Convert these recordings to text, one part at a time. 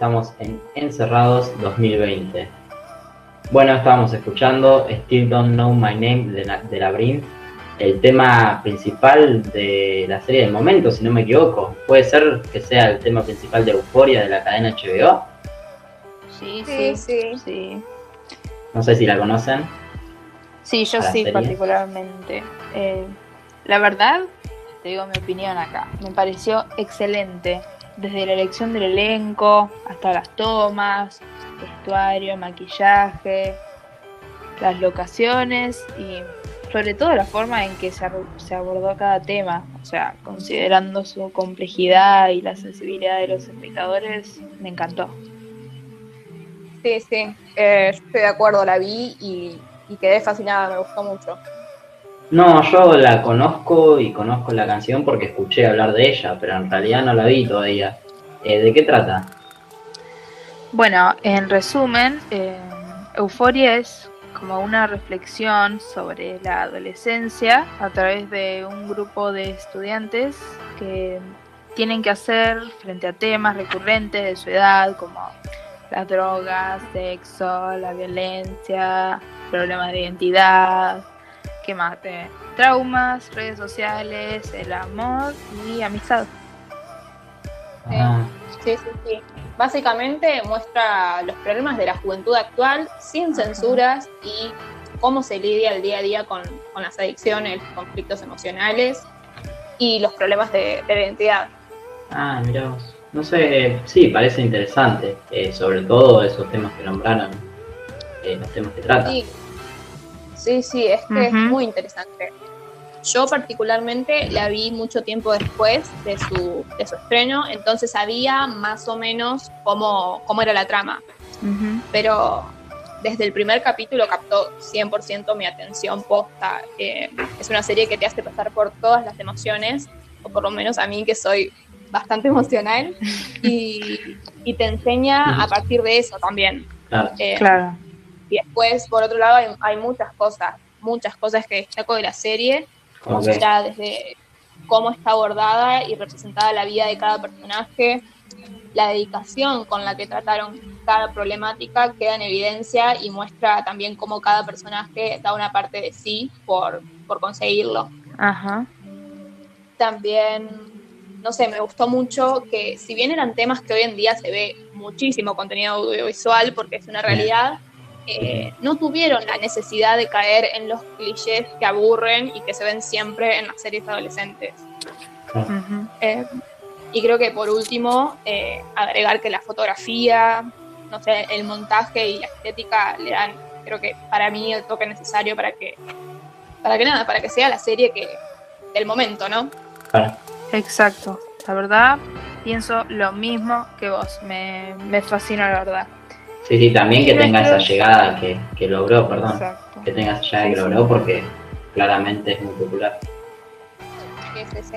estamos en Encerrados 2020. Bueno, estábamos escuchando Still Don't Know My Name de, la- de Labyrinth, el tema principal de la serie del momento, si no me equivoco. ¿Puede ser que sea el tema principal de Euforia de la cadena HBO? Sí, Sí, sí, sí. No sé si la conocen. Sí, yo ¿A la sí, serie? particularmente. Eh, la verdad, te digo mi opinión acá, me pareció excelente. Desde la elección del elenco hasta las tomas, vestuario, maquillaje, las locaciones y sobre todo la forma en que se, se abordó cada tema. O sea, considerando su complejidad y la sensibilidad de los espectadores, me encantó. Sí, sí, eh, estoy de acuerdo, la vi y, y quedé fascinada, me gustó mucho. No, yo la conozco y conozco la canción porque escuché hablar de ella, pero en realidad no la vi todavía. Eh, ¿De qué trata? Bueno, en resumen, eh, Euforia es como una reflexión sobre la adolescencia a través de un grupo de estudiantes que tienen que hacer frente a temas recurrentes de su edad como las drogas, sexo, la violencia, problemas de identidad, ¿qué más? Traumas, redes sociales, el amor y amistad. Sí. Ah, Sí, sí, sí. Básicamente muestra los problemas de la juventud actual sin censuras y cómo se lidia el día a día con, con las adicciones, los conflictos emocionales y los problemas de, de la identidad. ah mirá vos. No sé, sí, parece interesante. eh, sobre todo esos temas que nombraron, eh, los temas que trata. Sí, sí, sí, es que es Ujú. muy interesante. Yo particularmente la vi mucho tiempo después de su, de su estreno, entonces sabía más o menos cómo, cómo era la trama. Ujú. pero desde el primer capítulo captó 100% mi atención posta. Eh, es una serie que te hace pasar por todas las emociones, o por lo menos a mí que soy bastante emocional, y, y te enseña a partir de eso también. Claro. Eh, Claro. Y después, por otro lado, hay, hay muchas cosas, muchas cosas que destaco de la serie, Como que- será desde cómo está abordada y representada la vida de cada personaje, la dedicación con la que trataron cada problemática queda en evidencia y muestra también cómo cada personaje da una parte de sí por, por conseguirlo. Ajá. También, no sé, me gustó mucho que si bien eran temas que hoy en día se ve muchísimo contenido audiovisual porque es una realidad, eh, no tuvieron la necesidad de caer en los clichés que aburren y que se ven siempre en las series adolescentes. Eh, y creo que por último, eh, agregar que la fotografía, no sé, el montaje y la estética le dan, creo que para mí, el toque necesario para que, para que nada, para que sea la serie que del momento, ¿no? claro. Exacto. La verdad, pienso lo mismo que vos. Me, me fascina la verdad. Sí, sí, también que tenga esa llegada que, que logró, perdón. Exacto. Que tenga esa llegada que logró porque claramente es muy popular. Sí, sí, sí.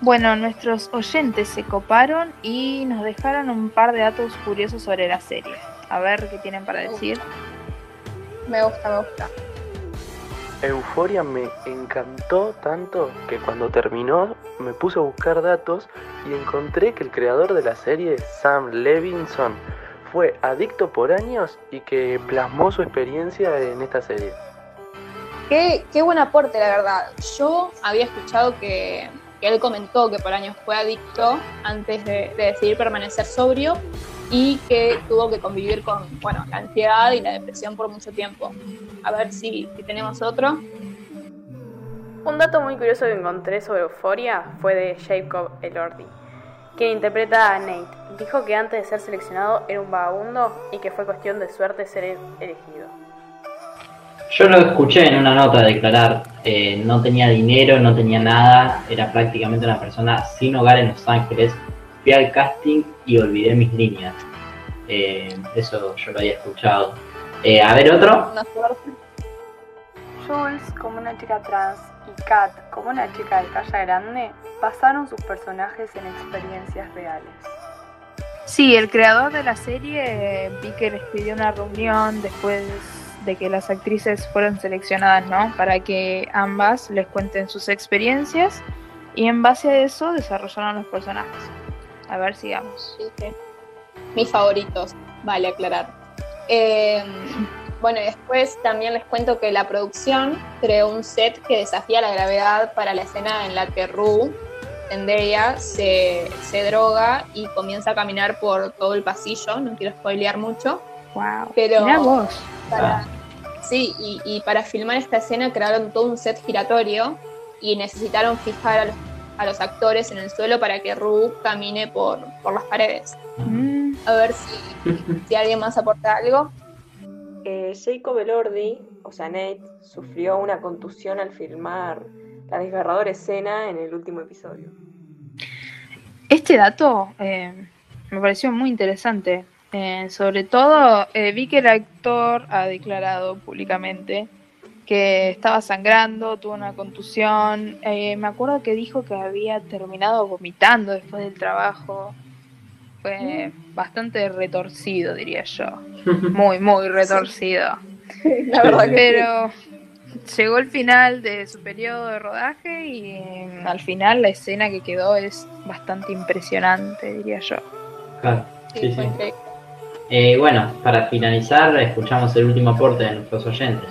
Bueno, nuestros oyentes se coparon y nos dejaron un par de datos curiosos sobre la serie. A ver qué tienen para decir. Me gusta, me gusta. Euforia me encantó tanto que cuando terminó me puse a buscar datos y encontré que el creador de la serie, Sam Levinson, fue adicto por años y que plasmó su experiencia en esta serie. Qué, qué buen aporte, la verdad. Yo había escuchado que, que él comentó que por años fue adicto antes de, de decidir permanecer sobrio y que tuvo que convivir con bueno, la ansiedad y la depresión por mucho tiempo. A ver si, si tenemos otro. Un dato muy curioso que encontré sobre Euforia fue de Jacob Elordi, quien interpreta a Nate. Dijo que antes de ser seleccionado era un vagabundo y que fue cuestión de suerte ser elegido. Yo lo escuché en una nota declarar, eh, no tenía dinero, no tenía nada, era prácticamente una persona sin hogar en Los Ángeles. Fui al casting y olvidé mis líneas. Eh, eso yo lo había escuchado. Eh, a ver, otro. Una suerte. Jules, como una chica trans, y Kat, como una chica de talla grande, basaron sus personajes en experiencias reales. Sí, el creador de la serie vi que les pidió una reunión después de que las actrices fueron seleccionadas, ¿no? Para que ambas les cuenten sus experiencias y en base a eso desarrollaron los personajes. A ver, sigamos. Sí, sí. Mis favoritos, vale aclarar. Eh, bueno, y después también les cuento que la producción creó un set que desafía la gravedad para la escena en la que Rue, Zendaya, se, se droga y comienza a caminar por todo el pasillo. No quiero spoilear mucho. Wow. Pero- Mirá vos. Para, sí, y, y para filmar esta escena crearon todo un set giratorio y necesitaron fijar a los, a los actores en el suelo para que Rue camine por, por las paredes. Mm, A ver si, si alguien más aporta algo. Eh, Jacob Elordi, o sea, Nate, sufrió una contusión al filmar la desgarradora escena en el último episodio. Este dato eh, me pareció muy interesante. Eh, sobre todo, eh, vi que el actor ha declarado públicamente que estaba sangrando, tuvo una contusión. Eh, me acuerdo que dijo que había terminado vomitando después del trabajo. Fue bastante retorcido, diría yo. Muy, muy retorcido. La verdad que Pero llegó el final de su periodo de rodaje y eh, al final la escena que quedó es bastante impresionante, diría yo. Claro, sí, sí. Eh, bueno, para finalizar, escuchamos el último aporte de nuestros oyentes.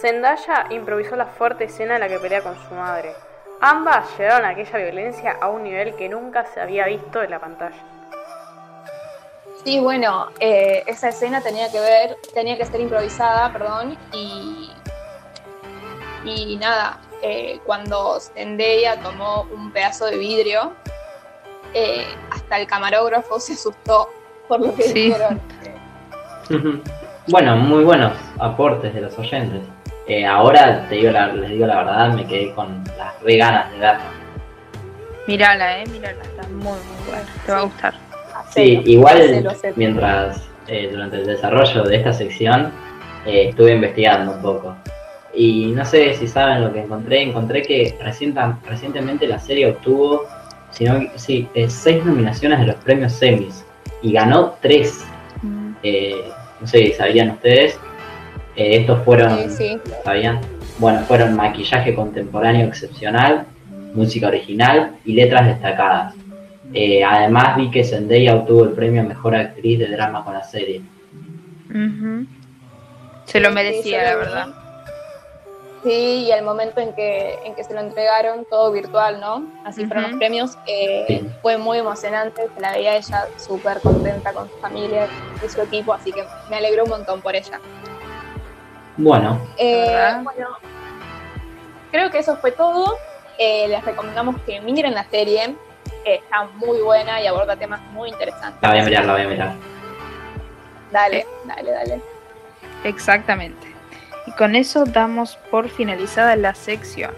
Zendaya improvisó la fuerte escena en la que pelea con su madre. Ambas llevaron aquella violencia a un nivel que nunca se había visto en la pantalla. Sí, bueno, eh, esa escena tenía que ver, tenía que ser improvisada, perdón, y, y nada, eh, cuando Zendaya tomó un pedazo de vidrio, eh, hasta el camarógrafo se asustó por lo que Sí. dijeron. Bueno, muy buenos aportes de los oyentes. Eh, ahora te digo la- les digo la verdad, me quedé con las re ganas de verla. Mírala, eh, mírala, está muy, muy buena, te va a gustar. Sí, Hacelo, igual hacelo, hacelo. mientras eh, durante el desarrollo de esta sección eh, estuve investigando un poco. Y no sé si saben lo que encontré. Encontré que recienta- recientemente la serie obtuvo sino, sí, eh, seis nominaciones de los premios Semis y ganó tres. Mm, Eh, no sé, ¿sabían ustedes? Eh, estos fueron, Sí, sí. ¿sabían? Bueno, fueron maquillaje contemporáneo excepcional, música original y letras destacadas. Eh, además vi que Zendaya obtuvo el premio a Mejor Actriz de Drama con la serie. ujú. Se lo Sí, merecía, sí, la verdad. Sí, y al momento en que, en que se lo entregaron, todo virtual, ¿no? Así fueron Ujú. los premios. eh, Sí. Fue muy emocionante, se la veía ella súper contenta con su familia y su equipo, así que me alegró un montón por ella. Bueno, Eh, bueno, creo que eso fue todo. Eh, les recomendamos que miren la serie, eh, está muy buena y aborda temas muy interesantes. la voy a mirar, la voy a mirar. Dale, dale, dale. Exactamente. Y con eso damos por finalizada la sección.